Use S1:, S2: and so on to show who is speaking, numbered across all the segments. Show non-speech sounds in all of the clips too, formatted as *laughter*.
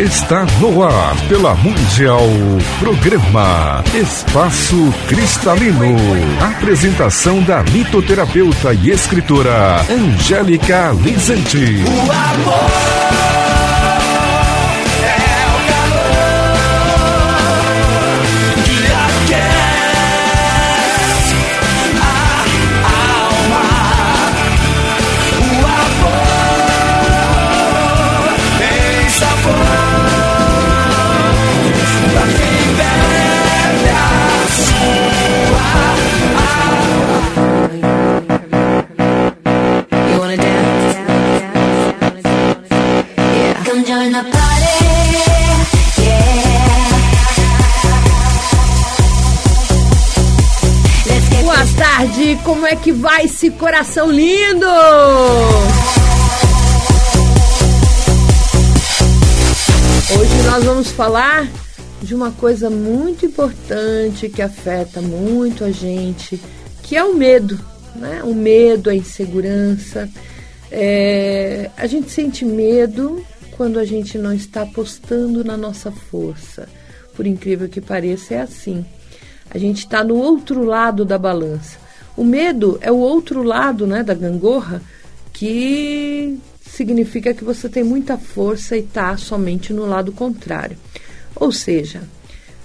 S1: Está no ar pela Mundial Programa Espaço Cristalino. Apresentação da mitoterapeuta e escritora Angélica Lizante. O amor.
S2: Como é que vai esse coração lindo? Hoje nós vamos falar de uma coisa muito importante que afeta muito a gente, que é o medo, né? O medo, a insegurança. É, a gente sente medo quando a gente não está apostando na nossa força. Por incrível que pareça, é assim. A gente está no outro lado da balança. O medo é o outro lado né, da gangorra que significa que você tem muita força e está somente no lado contrário. Ou seja,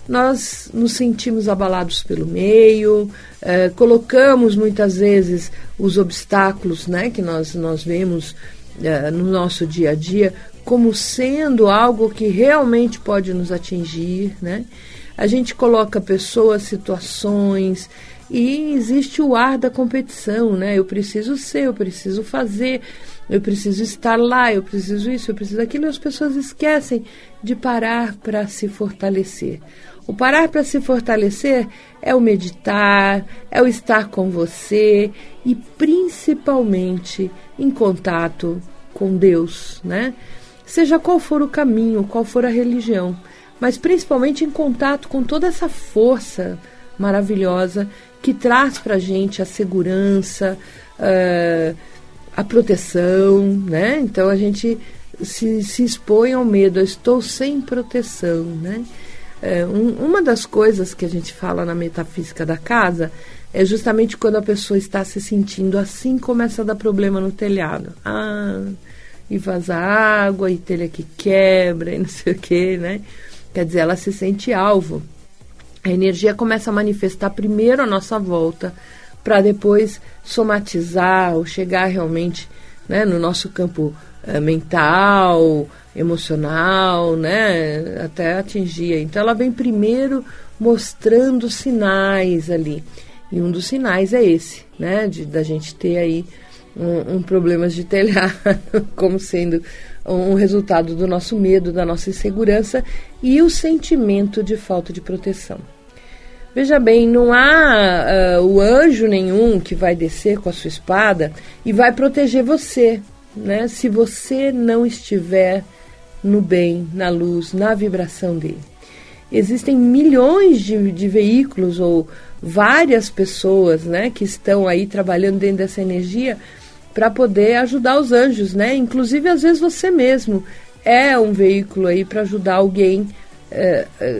S2: nós nos sentimos abalados pelo meio, eh, colocamos muitas vezes os obstáculos né, que nós, nós vemos eh, no nosso dia a dia como sendo algo que realmente pode nos atingir. Né? A gente coloca pessoas, situações, e existe o ar da competição, né? Eu preciso ser, eu preciso fazer, eu preciso estar lá, eu preciso isso, eu preciso aquilo, e as pessoas esquecem de parar para se fortalecer. O parar para se fortalecer é o meditar, é o estar com você e principalmente em contato com Deus, né? Seja qual for o caminho, qual for a religião, mas principalmente em contato com toda essa força maravilhosa que traz para a gente a segurança, uh, a proteção, né? Então a gente se, se expõe ao medo, eu estou sem proteção, né? Uh, um, uma das coisas que a gente fala na metafísica da casa é justamente quando a pessoa está se sentindo assim, começa a dar problema no telhado. Ah, e vaza água, e telha que quebra, e não sei o que, né? Quer dizer, ela se sente alvo a energia começa a manifestar primeiro a nossa volta, para depois somatizar ou chegar realmente né, no nosso campo é, mental, emocional, né, até atingir. Então ela vem primeiro mostrando sinais ali. E um dos sinais é esse, né, de da gente ter aí um, um problemas de telhado *laughs* como sendo um resultado do nosso medo, da nossa insegurança e o sentimento de falta de proteção. Veja bem, não há uh, o anjo nenhum que vai descer com a sua espada e vai proteger você, né? Se você não estiver no bem, na luz, na vibração dele. Existem milhões de, de veículos ou várias pessoas, né, que estão aí trabalhando dentro dessa energia para poder ajudar os anjos, né? Inclusive às vezes você mesmo é um veículo aí para ajudar alguém é, é,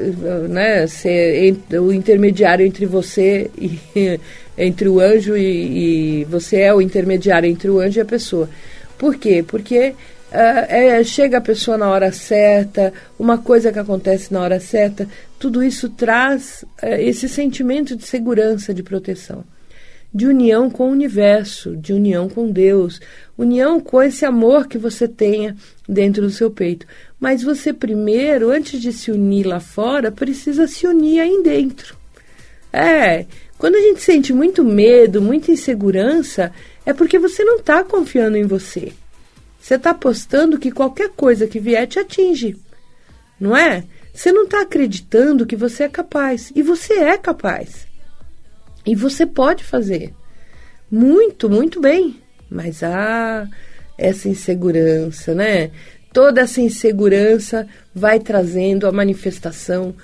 S2: né, ser o intermediário entre você e *laughs* entre o anjo e, e, você é o intermediário entre o anjo e a pessoa. Por quê? Porque uh, é, chega a pessoa na hora certa, uma coisa que acontece na hora certa, tudo isso traz esse sentimento de segurança, de proteção de união com o universo, de união com Deus, união com esse amor que você tenha dentro do seu peito. Mas você primeiro, antes de se unir lá fora, precisa se unir aí dentro. É, quando a gente sente muito medo, muita insegurança, é porque você não está confiando em você. Você está apostando que qualquer coisa que vier te atinge, não é? Você não está acreditando que você é capaz. E você é capaz. E você pode fazer muito, muito bem, mas há essa insegurança, né? Toda essa insegurança vai trazendo a manifestação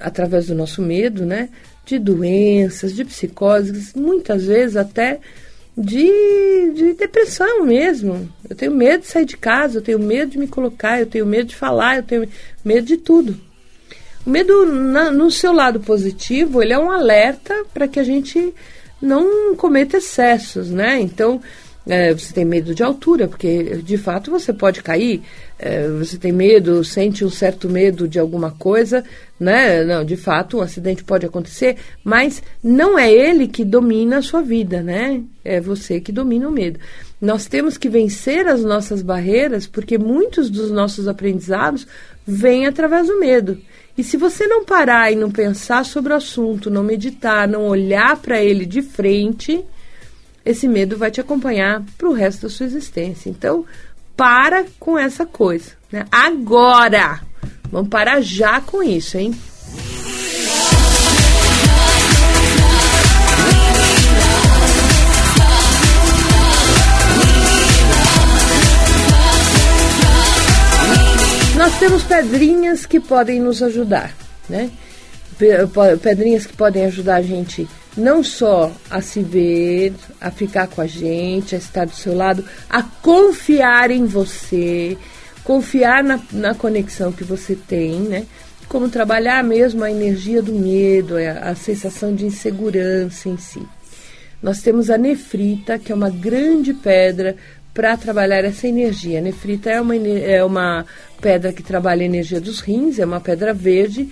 S2: através do nosso medo, né? De doenças, de psicoses, muitas vezes até de, de depressão mesmo. Eu tenho medo de sair de casa, eu tenho medo de me colocar, eu tenho medo de falar, eu tenho medo de tudo. O medo, na, no seu lado positivo, ele é um alerta para que a gente não cometa excessos, né? Então, é, você tem medo de altura, porque de fato você pode cair. É, você tem medo, sente um certo medo de alguma coisa, né? Não, de fato, um acidente pode acontecer, mas não é ele que domina a sua vida, né? É você que domina o medo. Nós temos que vencer as nossas barreiras, porque muitos dos nossos aprendizados vêm através do medo. E se você não parar e não pensar sobre o assunto, não meditar, não olhar para ele de frente, esse medo vai te acompanhar para o resto da sua existência. Então, para com essa coisa. Né? Agora! Vamos parar já com isso, hein? Temos pedrinhas que podem nos ajudar, né? Pedrinhas que podem ajudar a gente não só a se ver, a ficar com a gente, a estar do seu lado, a confiar em você, confiar na, na conexão que você tem, né? Como trabalhar mesmo a energia do medo, a, a sensação de insegurança em si. Nós temos a nefrita, que é uma grande pedra para trabalhar essa energia. A nefrita é uma, é uma pedra que trabalha a energia dos rins, é uma pedra verde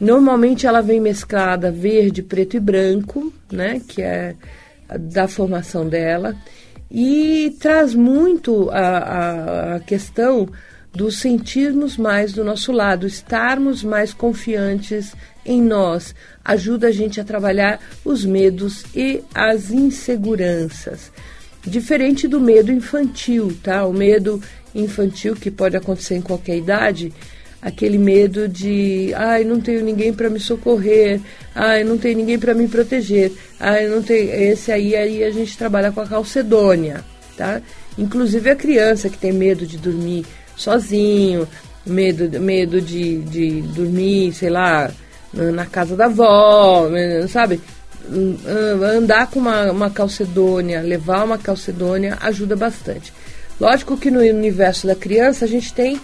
S2: Normalmente ela vem mesclada verde, preto e branco, né, que é da formação dela, e traz muito a, a, a questão do sentirmos mais do nosso lado, estarmos mais confiantes em nós, ajuda a gente a trabalhar os medos e as inseguranças. Diferente do medo infantil, tá? O medo infantil que pode acontecer em qualquer idade, aquele medo de, ai, não tenho ninguém para me socorrer, ai, não tenho ninguém para me proteger, ai, não tem, esse aí aí a gente trabalha com a calcedônia, tá? Inclusive a criança que tem medo de dormir sozinho, medo, medo de, de dormir, sei lá, na casa da avó, sabe? Andar com uma, uma calcedônia, levar uma calcedônia ajuda bastante. Lógico que no universo da criança a gente tem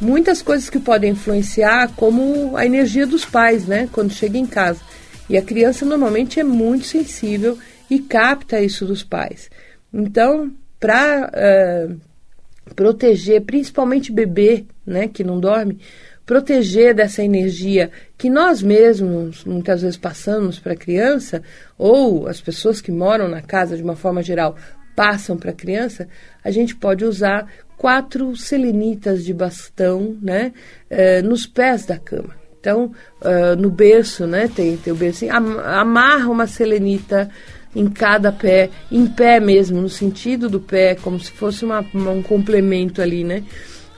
S2: muitas coisas que podem influenciar, como a energia dos pais, né, quando chega em casa. E a criança normalmente é muito sensível e capta isso dos pais. Então, para uh, eh, proteger, principalmente bebê, né, que não dorme, proteger dessa energia que nós mesmos muitas vezes passamos para a criança, ou as pessoas que moram na casa de uma forma geral passam para a criança, a gente pode usar quatro selenitas de bastão, né, eh, nos pés da cama. Então, uh, no berço, né, tem, tem o berço, amarra uma selenita em cada pé, em pé mesmo, no sentido do pé, como se fosse uma, um complemento ali, né?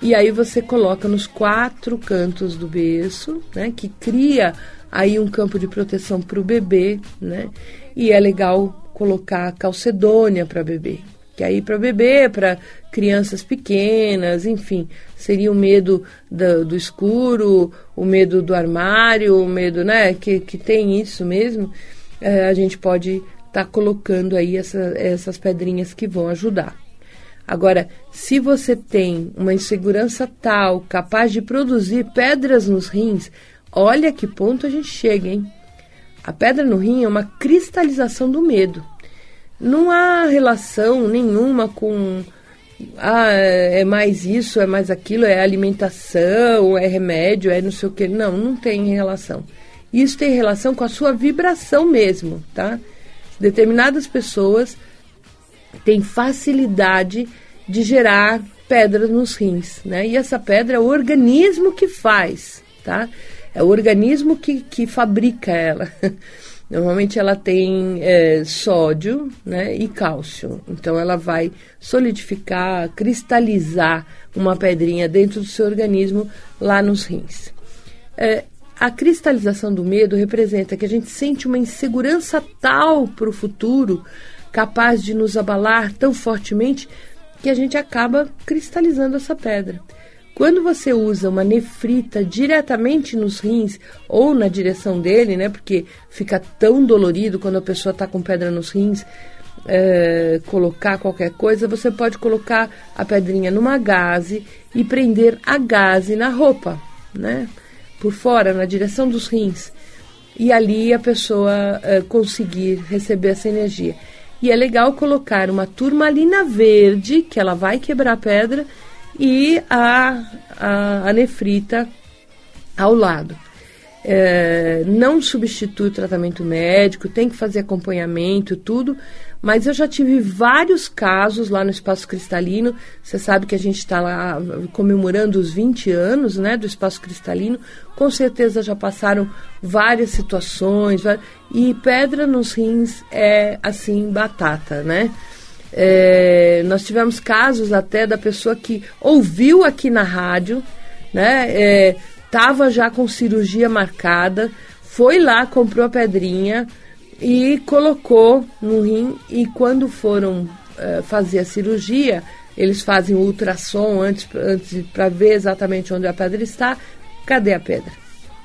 S2: E aí você coloca nos quatro cantos do berço, né, que cria aí um campo de proteção para o bebê, né? E é legal colocar calcedônia para bebê que aí para bebê, para crianças pequenas, enfim, seria o medo do, do, escuro, o medo do armário, o medo, né, que, que tem isso mesmo, é, a gente pode estar tá colocando aí essa, essas pedrinhas que vão ajudar. Agora, se você tem uma insegurança tal, capaz de produzir pedras nos rins, olha que ponto a gente chega, hein? A pedra no rim é uma cristalização do medo não há relação nenhuma com ah, é mais isso, é mais aquilo, é alimentação, é remédio, é não sei o que. Não, não tem relação. Isso tem relação com a sua vibração mesmo, tá? Determinadas pessoas têm facilidade de gerar pedras nos rins, né? E essa pedra é o organismo que faz, tá? É o organismo que, que fabrica ela. *laughs* Normalmente ela tem é, sódio né, e cálcio. Então ela vai solidificar, cristalizar uma pedrinha dentro do seu organismo lá nos rins. É, a cristalização do medo representa que a gente sente uma insegurança tal para o futuro, capaz de nos abalar tão fortemente, que a gente acaba cristalizando essa pedra. Quando você usa uma nefrita diretamente nos rins ou na direção dele, né? Porque fica tão dolorido quando a pessoa está com pedra nos rins. é, colocar qualquer coisa, você pode colocar a pedrinha numa gaze e prender a gaze na roupa, né? Por fora, na direção dos rins. E ali a pessoa é, conseguir receber essa energia. E é legal colocar uma turmalina verde, que ela vai quebrar a pedra, e a, a, a nefrita ao lado. É, não substitui o tratamento médico, tem que fazer acompanhamento, tudo, mas eu já tive vários casos lá no Espaço Cristalino. Você sabe que a gente está lá comemorando os 20 anos né, do Espaço Cristalino. Com certeza já passaram várias situações. E pedra nos rins é assim, batata, né? É, nós tivemos casos até da pessoa que ouviu aqui na rádio, né? Estava é, já com cirurgia marcada, foi lá, comprou a pedrinha e colocou no rim e quando foram uh, fazer a cirurgia, eles fazem o ultrassom antes, antes para ver exatamente onde a pedra está. Cadê a pedra?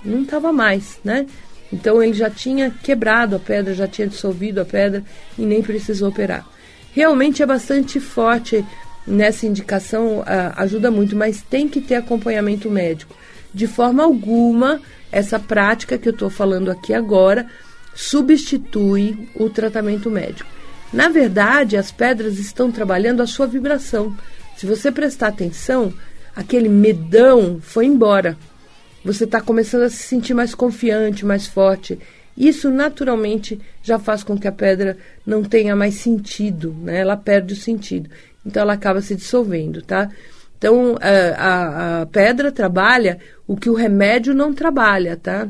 S2: Não estava mais, né? Então ele já tinha quebrado a pedra, já tinha dissolvido a pedra e nem precisou operar. Realmente é bastante forte nessa indicação, uh, ajuda muito, mas tem que ter acompanhamento médico. De forma alguma, essa prática que eu estou falando aqui agora substitui o tratamento médico. Na verdade, as pedras estão trabalhando a sua vibração. Se você prestar atenção, aquele medão foi embora. Você está começando a se sentir mais confiante, mais forte. Isso naturalmente já faz com que a pedra não tenha mais sentido, né? Ela perde o sentido. Então ela acaba se dissolvendo, tá? Então a, a, a pedra trabalha o que o remédio não trabalha, tá?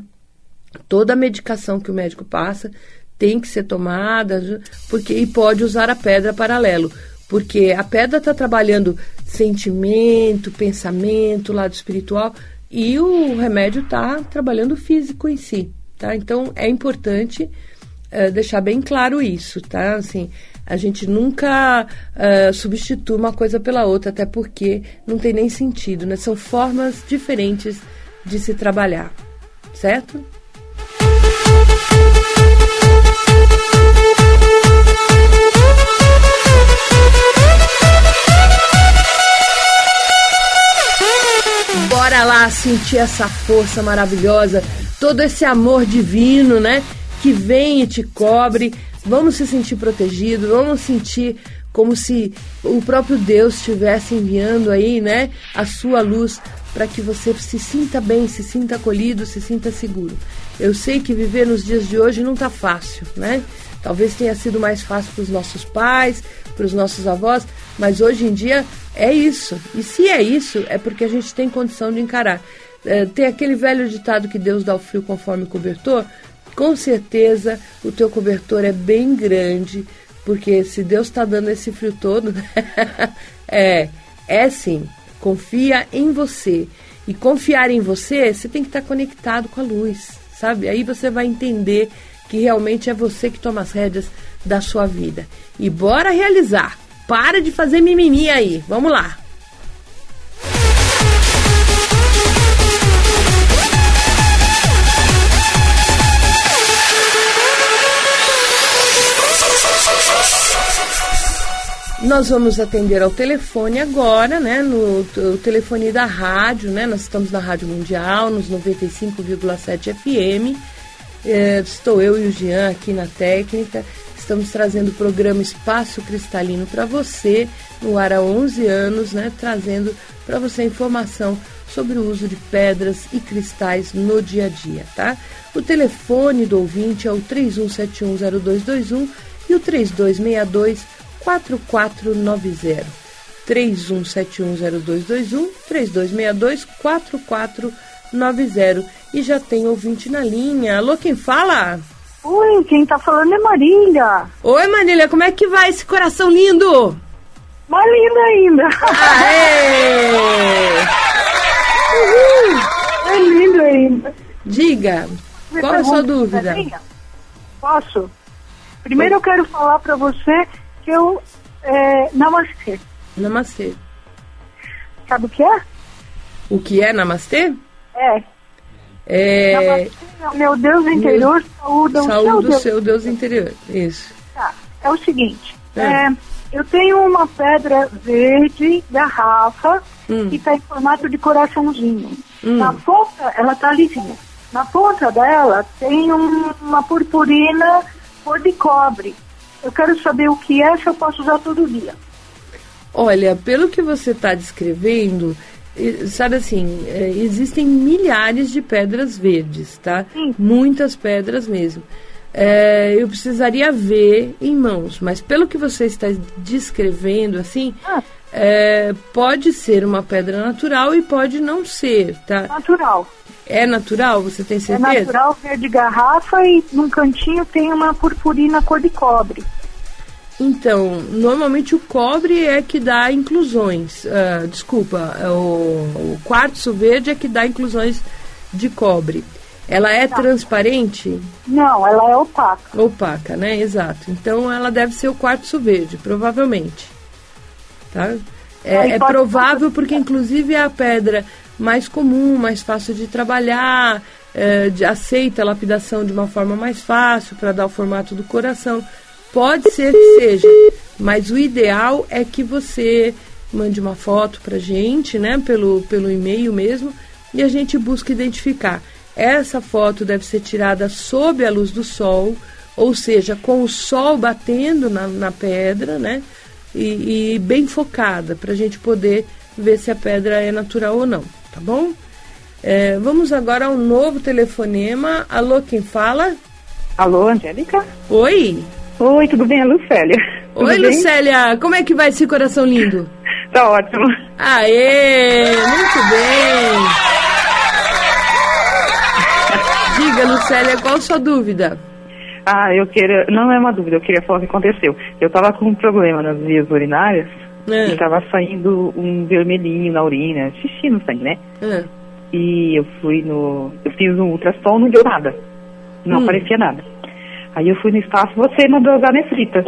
S2: Toda a medicação que o médico passa tem que ser tomada, porque e pode usar a pedra paralelo, porque a pedra está trabalhando sentimento, pensamento, lado espiritual, e o remédio está trabalhando o físico em si, tá? Então é importante uh, deixar bem claro isso, tá? Assim, a gente nunca uh, substitui uma coisa pela outra, até porque não tem nem sentido, né? São formas diferentes de se trabalhar, certo? Sentir essa força maravilhosa, todo esse amor divino, né? Que vem e te cobre. Vamos se sentir protegido, vamos sentir como se o próprio Deus estivesse enviando aí, né, a sua luz para que você se sinta bem, se sinta acolhido, se sinta seguro. Eu sei que viver nos dias de hoje não está fácil, né? Talvez tenha sido mais fácil para os nossos pais, para os nossos avós, mas hoje em dia é isso. E se é isso, é porque a gente tem condição de encarar. É, tem aquele velho ditado que Deus dá o frio conforme o cobertor. Com certeza o teu cobertor é bem grande, porque se Deus está dando esse frio todo, *laughs* né? é, é sim. Confia em você. E confiar em você, você tem que estar conectado com a luz, sabe? Aí você vai entender que realmente é você que toma as rédeas da sua vida. E bora realizar. Para de fazer mimimi aí. Vamos lá. Nós vamos atender ao telefone agora, né? No, no telefone da rádio, né? Nós estamos na Rádio Mundial, nos 95,7 FM. É, estou eu e o Jean aqui na técnica. Estamos trazendo o programa Espaço Cristalino para você, no ar há 11 anos, né? Trazendo para você informação sobre o uso de pedras e cristais no dia a dia, tá? O telefone do ouvinte é o 31710221 e o 3262 4490. 31710221 3262 4490 e já tem ouvinte na linha. Alô, quem fala?
S3: Oi, quem tá falando é Marília.
S2: Oi, Marília, como é que vai esse coração lindo?
S3: Mais lindo ainda.
S2: Aê!
S3: Uhul. É lindo ainda.
S2: Diga, qual é a sua dúvida?
S3: Posso? Primeiro eu quero falar para você que eu. É, namastê.
S2: Namastê.
S3: Sabe o que é?
S2: O que é namastê?
S3: É.
S2: É.
S3: Meu Deus interior, saúde o
S2: saúde
S3: seu,
S2: Deus. seu Deus interior. Isso.
S3: Tá. É o seguinte: É. eu tenho uma pedra verde, garrafa,
S2: Hum.
S3: que está em formato de coraçãozinho.
S2: Hum.
S3: Na ponta, ela está lisinha. Na ponta dela tem um- uma purpurina cor de cobre. Eu quero saber o que é, se eu posso usar todo dia.
S2: Olha, pelo que você está descrevendo, sabe assim, eh, existem milhares de pedras verdes, tá?
S3: Sim.
S2: Muitas pedras mesmo. Eh, eu precisaria ver em mãos, mas pelo que você está descrevendo, assim,
S3: Ah.
S2: eh, pode ser uma pedra natural e pode não ser, tá?
S3: Natural.
S2: É natural? Você tem
S3: É
S2: certeza?
S3: natural, verde garrafa e num cantinho tem uma purpurina cor de cobre.
S2: Então, normalmente o cobre é que dá inclusões. ah, desculpa, é o, o quartzo verde é que dá inclusões de cobre. Ela é transparente?
S3: Não, ela é opaca.
S2: Opaca, né? Exato. Então ela deve ser o quartzo verde, provavelmente. Tá? É, é provável porque, inclusive, é a pedra mais comum, mais fácil de trabalhar, é, de- aceita a lapidação de uma forma mais fácil para dar o formato do coração. Pode ser que seja, mas o ideal é que você mande uma foto para gente, né, pelo, pelo e-mail mesmo, e a gente busca identificar. Essa foto deve ser tirada sob a luz do sol, ou seja, com o sol batendo na, na pedra, né? E, e bem focada, para a gente poder ver se a pedra é natural ou não, tá bom? É, vamos agora ao novo telefonema. Alô, quem fala?
S4: Alô, Angélica?
S2: Oi!
S4: Oi, tudo bem? É Lucélia. Tudo
S2: Oi,
S4: bem?
S2: Lucélia! Como é que vai esse coração lindo?
S4: Tá ótimo.
S2: Aê! Muito bem! Diga, Lucélia, qual a sua dúvida?
S4: Ah, eu queria. Não é uma dúvida, eu queria falar o que aconteceu. Eu tava com um problema nas vias urinárias
S2: É.
S4: e tava saindo um vermelhinho na urina, xixi no sangue, né?
S2: Ah,
S4: E eu fui no. Eu fiz um ultrassom, não deu nada. Não
S2: Hum.
S4: aparecia nada. Aí eu fui no espaço, você mandou usar nefrita.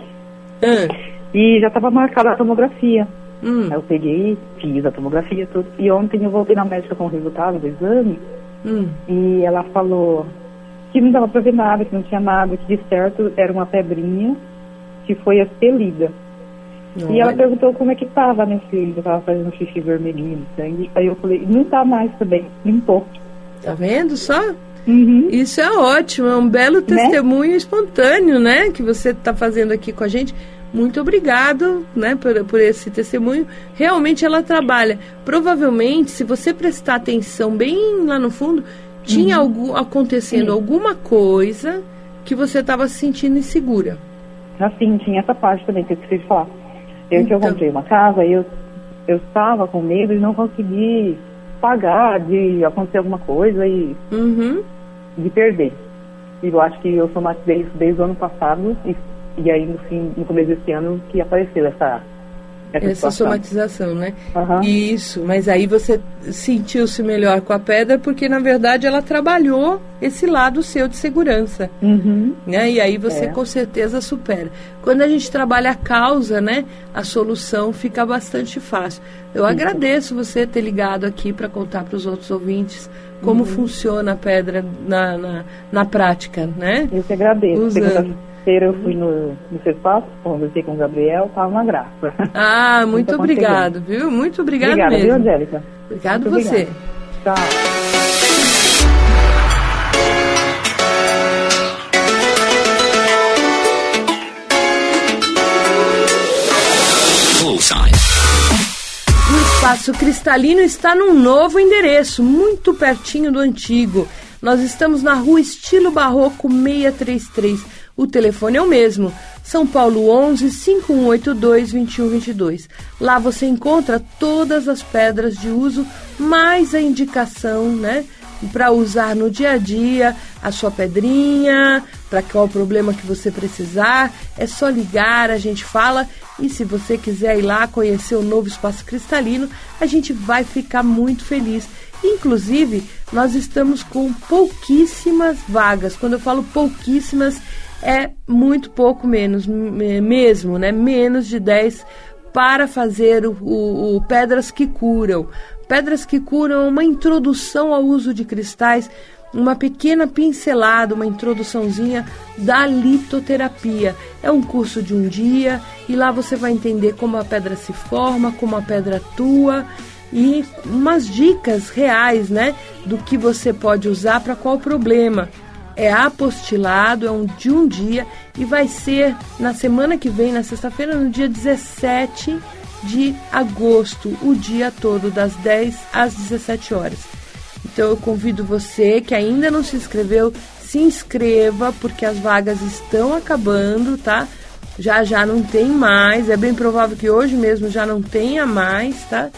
S2: ah,
S4: E já tava marcada a tomografia.
S2: hum,
S4: Aí eu peguei, fiz a tomografia tudo. E ontem eu voltei na médica com o resultado do exame.
S2: hum.
S4: E ela falou que não dava pra ver nada, que não tinha nada, que de certo era uma pedrinha que foi expelida. E ela
S2: Olha.
S4: perguntou como é que tava, né, se ele tava fazendo xixi vermelhinho sangue. Aí eu falei, não tá mais também, limpou.
S2: Tá vendo só?
S4: Uhum.
S2: Isso é ótimo, é um belo testemunho espontâneo, né? Que você está fazendo aqui com a gente. Muito obrigado, né, por, por esse testemunho. Realmente ela trabalha. Provavelmente, se você prestar atenção bem lá no fundo, tinha algum, acontecendo alguma coisa que você estava se sentindo insegura.
S4: Assim, tinha essa parte também que eu esqueci de falar. Eu que eu
S2: Então.
S4: comprei uma casa, eu eu estava com medo de não conseguir pagar, de acontecer alguma coisa e
S2: Uhum.
S4: De perder. E eu acho que eu somatizei isso desde o ano passado e, e aí no, fim, no começo desse ano que apareceu essa, essa,
S2: Essa somatização, né?
S4: Aham.
S2: Isso, mas aí você sentiu-se melhor com a pedra porque, na verdade, ela trabalhou esse lado seu de segurança.
S4: Uhum.
S2: né? E aí você
S4: É.
S2: com certeza supera. Quando a gente trabalha a causa, né, a solução fica bastante fácil. Eu agradeço você ter ligado aqui para contar para os outros ouvintes como
S4: Uhum.
S2: funciona a pedra na, na, na prática, né?
S4: Eu que agradeço.
S2: Usando.
S4: Segunda-feira eu fui no, no seu espaço, conversei com o Gabriel, tava uma graça.
S2: Ah, *laughs* muito
S4: Muito
S2: obrigado, viu? Muito obrigado
S4: Obrigada, viu,
S2: mesmo.
S4: Angélica?
S2: Obrigado
S4: Muito
S2: você.
S4: obrigada. Tchau.
S2: O Espaço Cristalino está num novo endereço, muito pertinho do antigo. Nós estamos na rua Estilo Barroco 633. O telefone é o mesmo, São Paulo 11 5182 2122. Lá você encontra todas as pedras de uso, mais a indicação, né? Para usar no dia a dia, a sua pedrinha, para qual problema que você precisar, é só ligar, a gente fala. E se você quiser ir lá conhecer o novo espaço cristalino, a gente vai ficar muito feliz. Inclusive, nós estamos com pouquíssimas vagas. Quando eu falo pouquíssimas, é muito pouco menos, m- mesmo, né? Menos de 10 para fazer o, o- o Pedras que Curam. Pedras que Curam é uma introdução ao uso de cristais uma pequena pincelada, uma introduçãozinha da litoterapia. É um curso de um dia e lá você vai entender como a pedra se forma, como a pedra atua e umas dicas reais, né, do que você pode usar para qual problema. É apostilado, é um de um dia e vai ser na semana que vem, na sexta-feira, no dia 17 de agosto, o dia todo, das 10 às 17 horas. Então eu convido você que ainda não se inscreveu, se inscreva, porque as vagas estão acabando, tá? Já já não tem mais, é bem provável que hoje mesmo já não tenha mais, tá?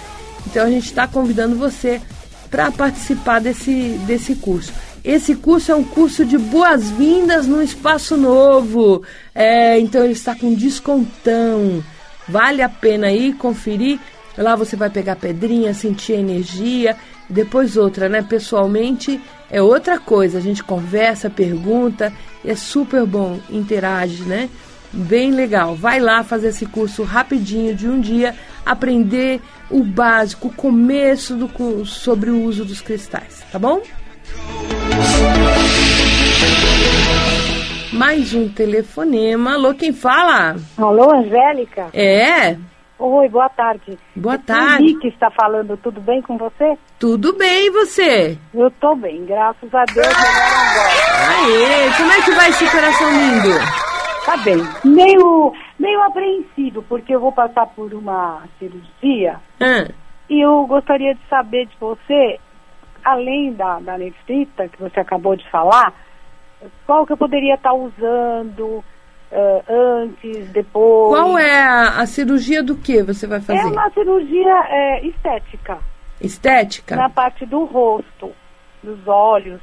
S2: Então a gente está convidando você para participar desse, desse curso. Esse curso é um curso de boas-vindas no espaço novo. É, então ele está com descontão. Vale a pena ir conferir. Lá você vai pegar pedrinha, sentir energia. Depois outra, né? Pessoalmente é outra coisa. A gente conversa, pergunta. É super bom, interage, né? Bem legal. Vai lá fazer esse curso rapidinho de um dia, aprender o básico, o começo do, sobre o uso dos cristais, tá bom? Mais um telefonema. Alô, quem fala?
S5: Alô, Angélica?
S2: É?
S5: Oi, boa tarde.
S2: Boa tarde.
S5: O que está falando, tudo bem com você?
S2: Tudo bem, e você?
S5: Eu tô bem, graças a Deus.
S2: Aê, como é que vai esse coração lindo?
S5: Tá bem. Meio, meio apreensivo, porque eu vou passar por uma cirurgia.
S2: Ah,
S5: E eu gostaria de saber de você, além da, da nefrita que você acabou de falar, qual que eu poderia estar usando eh, antes, depois?
S2: qual é a, a cirurgia do que você vai
S5: É
S2: fazer?
S5: uma cirurgia eh, estética,
S2: Estética?
S5: na parte do rosto, dos olhos.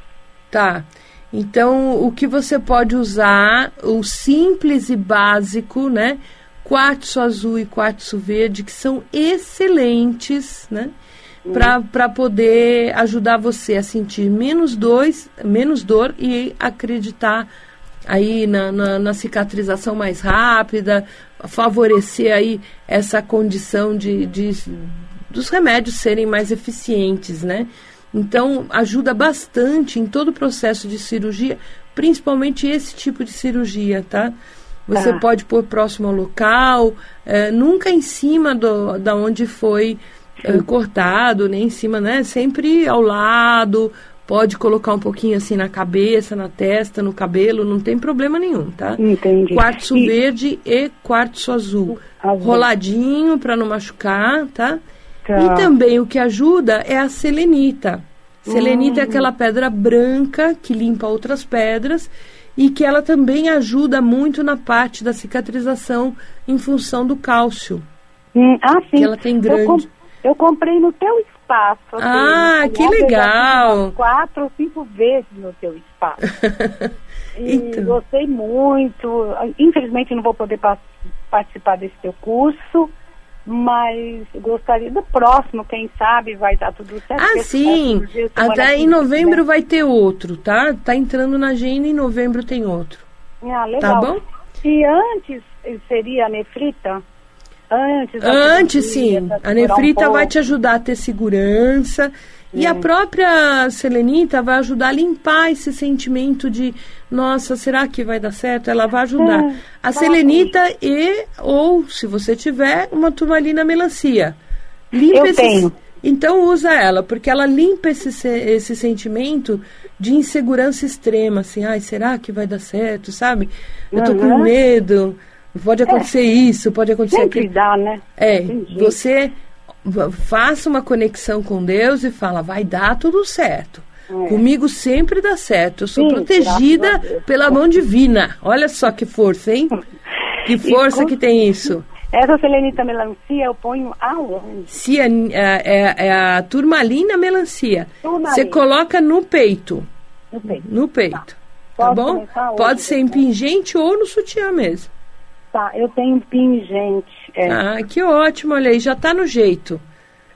S2: Tá. Então, o que você pode usar, o simples e básico, né? Quartzo azul e quartzo verde, que são excelentes, né? Para poder ajudar você a sentir menos, dois, menos dor e acreditar aí na, na, na cicatrização mais rápida, favorecer aí essa condição de, de dos remédios serem mais eficientes, né? Então, ajuda bastante em todo o processo de cirurgia, principalmente esse tipo de cirurgia, tá? Você
S5: Tá.
S2: pode pôr próximo ao local, eh, nunca em cima do, da onde foi eh, cortado, nem em cima, né? Sempre ao lado, pode colocar um pouquinho assim na cabeça, na testa, no cabelo, não tem problema nenhum, tá?
S5: Entendi.
S2: Quartzo
S5: E-
S2: verde e quartzo azul.
S5: Azul.
S2: Roladinho para não machucar, tá?
S5: Tá.
S2: E também o que ajuda é a selenita. Selenita é aquela pedra branca que limpa outras pedras e que ela também ajuda muito na parte da cicatrização em função do cálcio.
S5: Hum, ah, sim.
S2: Que ela tem grande.
S5: Eu comprei no teu espaço. assim,
S2: Ah, que legal.
S5: Quatro ou cinco vezes no teu espaço. *laughs* E
S2: Então.
S5: gostei muito. Infelizmente não vou poder pa- participar desse teu curso, mas gostaria do próximo, quem sabe vai dar tudo certo.
S2: Ah, sim. Até em
S5: vem,
S2: novembro
S5: né?
S2: vai ter outro, tá? Tá entrando na agenda, em novembro tem outro.
S5: Ah, legal.
S2: Tá bom?
S5: E antes eh, seria a nefrita? Antes,
S2: Antes, sim. A nefrita
S5: um
S2: vai te ajudar a ter segurança. E a própria selenita vai ajudar a limpar esse sentimento de, nossa, será que vai dar certo? Ela vai ajudar.
S5: É,
S2: a
S5: vai
S2: selenita e, ou, se você tiver, uma turmalina melancia. Limpa
S5: Eu tenho.
S2: Então usa ela, porque ela limpa esse, se- esse sentimento de insegurança extrema, assim, ai, será que vai dar certo, sabe? Eu tô com
S5: Uhum.
S2: medo, pode acontecer isso, pode acontecer
S5: Sempre
S2: aquilo.
S5: dá, né?
S2: É,
S5: Entendi.
S2: você faça uma conexão com Deus e fala, vai dar tudo certo.
S5: É.
S2: Comigo sempre dá certo. Eu sou
S5: Sim,
S2: protegida pela mão divina. Olha só que força, hein? *laughs* Que força
S5: com-
S2: que tem isso.
S5: Essa selenita melancia eu ponho aonde?
S2: Se é, é- é a turmalina melancia.
S5: Turmalina.
S2: Você coloca no peito.
S5: No peito.
S2: No peito. Tá
S5: Pode
S2: bom? Pode ser em
S5: então.
S2: pingente ou no sutiã mesmo.
S5: Tá, eu tenho pingente. É,
S2: Ah, que ótimo, olha aí, já tá no jeito.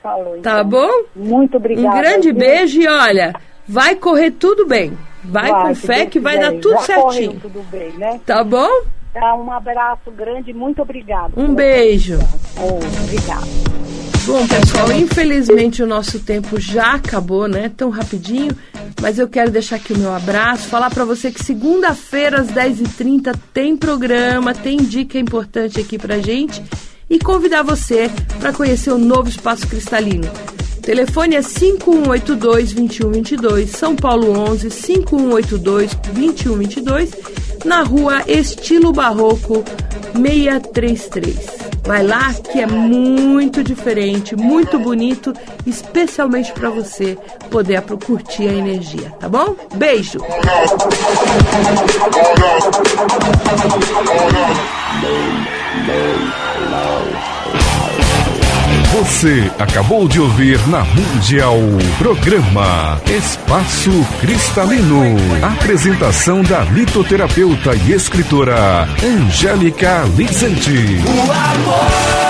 S5: falou.
S2: Tá
S5: então.
S2: bom?
S5: Muito obrigada.
S2: Um grande
S5: viu?
S2: beijo e olha, vai correr tudo bem. Vai, com
S5: se
S2: fé
S5: Deus
S2: que vai dar tudo
S5: Já
S2: certinho.
S5: tudo bem, né?
S2: Tá bom?
S5: Tá, um abraço grande, muito obrigada.
S2: Um beijo.
S5: Oh, obrigada.
S2: Bom, pessoal, infelizmente o nosso tempo já acabou, né? Tão rapidinho. Mas eu quero deixar aqui o meu abraço, falar para você que segunda-feira às 10h30 tem programa, tem dica importante aqui pra gente e convidar você para conhecer o novo Espaço Cristalino. O telefone é 5182-2122, São Paulo 11 5182-2122, na rua Estilo Barroco 633. Vai lá que é muito diferente, muito bonito, especialmente para você poder curtir a energia, tá bom? Beijo.
S1: Você acabou de ouvir na Mundial programa Espaço Cristalino. Apresentação da litoterapeuta e escritora Angélica Lizente. O amor